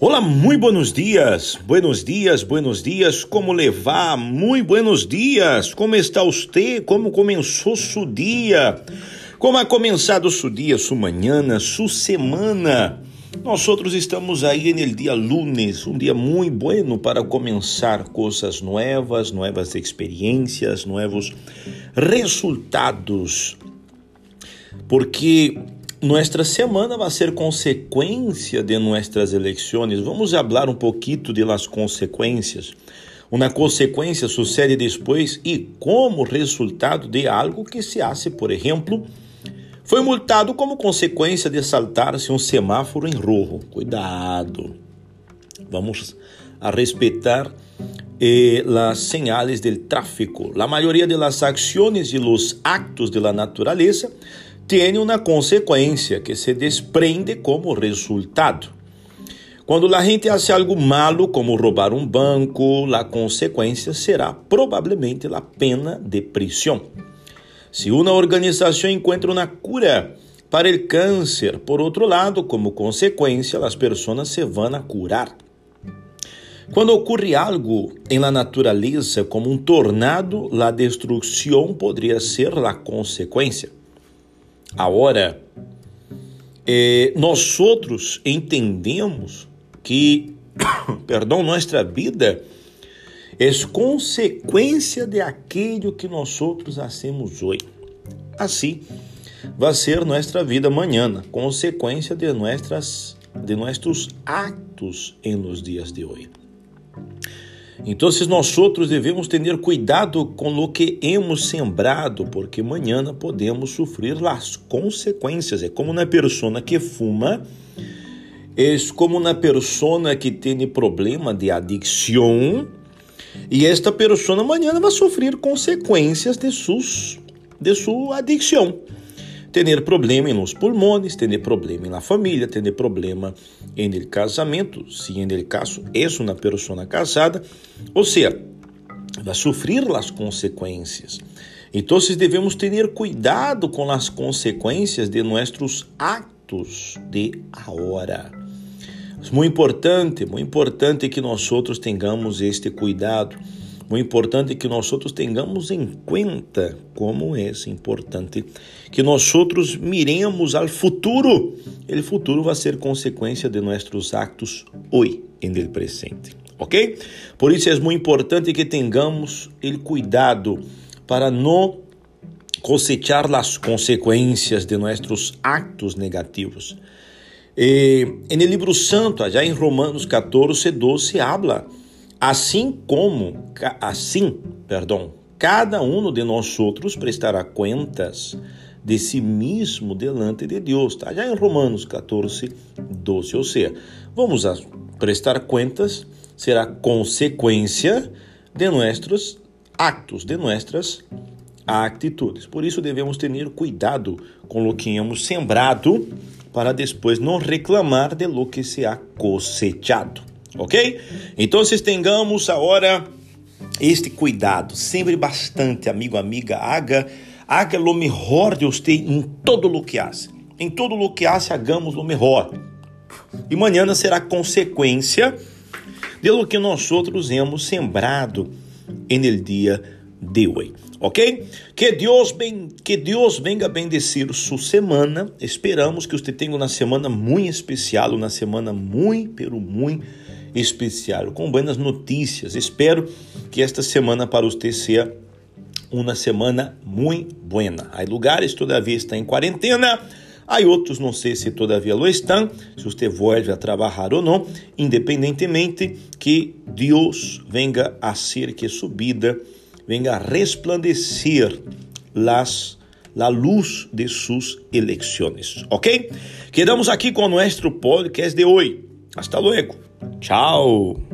Olá, muito buenos dias, buenos dias, buenos dias, como levar? Muito buenos dias, como está você? Como começou seu dia? Como ha começado seu dia, sua manhã, sua semana? Nós outros estamos aí no dia lunes, um dia muito bueno para começar coisas novas, novas experiências, novos resultados. Porque Nuestra semana vai ser consequência de nuestras eleições. Vamos falar um pouquinho de las consequências. Uma consequência sucede depois e como resultado de algo que se hace, por exemplo, foi multado como consequência de saltar-se um semáforo em rojo. Cuidado. Vamos a respeitar eh, las señales del tráfico. La mayoría de las acciones y los actos de la naturaleza tem uma consequência que se desprende como resultado. Quando a gente faz algo malo, como roubar um banco, a consequência será provavelmente a pena de prisão. Se uma organização encontra uma cura para o câncer, por outro lado, como consequência, as pessoas se vão a curar. Quando ocorre algo em la natureza, como um tornado, a destruição poderia ser a consequência. Agora, eh, nós outros entendemos que, perdão, nossa vida é consequência de aquilo que nós outros hacemos hoje. Assim, vai ser nossa vida amanhã, consequência de, nossas, de nossos atos em los dias de hoje. Então, nós outros devemos ter cuidado com o que hemos sembrado, porque amanhã podemos sofrer as consequências. É como uma pessoa que fuma, é como uma pessoa que tem problema de adicção, e esta pessoa amanhã vai sofrer consequências de, sus, de sua adicção ter problema nos pulmões, ter problema na família, ter problema em el casamento, se el caso é uma pessoa casada, ou seja, vai sofrer as consequências. Então, devemos ter cuidado com as consequências de nossos atos de agora. É muito importante, muito importante que nós outros tenhamos este cuidado o importante é que nós outros tenhamos em conta como é importante que nós outros miremos ao futuro. O futuro vai ser consequência de nossos atos hoje, em el presente. Ok? Por isso é muito importante que tenhamos o cuidado para não cosechar as consequências de nossos atos negativos. Eh, en el libro santo, allá em Romanos 14, 12, habla Assim como, assim, perdão, cada um de nós outros prestará contas de si mesmo delante de Deus. Está já em Romanos 14, 12. Ou seja, vamos a prestar contas, será consequência de nossos atos, de nossas atitudes. Por isso devemos ter cuidado com o que hemos sembrado para depois não reclamar de lo que se ha cosechado ok? Então, tenhamos agora este cuidado, sempre bastante, amigo, amiga, haga, haga lo melhor de em todo o que hace. Em todo o que hace, hagamos lo melhor. E amanhã será consequência de lo que nós outros hemos sembrado en el dia de hoje, ok? Que Deus bem, que Deus venga bendecir sua semana. Esperamos que você tenha uma semana muito especial, uma semana muito, muito especial, com boas notícias. Espero que esta semana para você seja uma semana muito buena. Há lugares todavia estão em quarentena, há outros não sei se todavia lo estão, se você volta a trabalhar ou não, independentemente que Deus venga a ser que subida, venga resplandecer las la luz de suas eleições, ok? Quedamos aqui com o nosso podcast de hoje. Hasta luego. Tchau!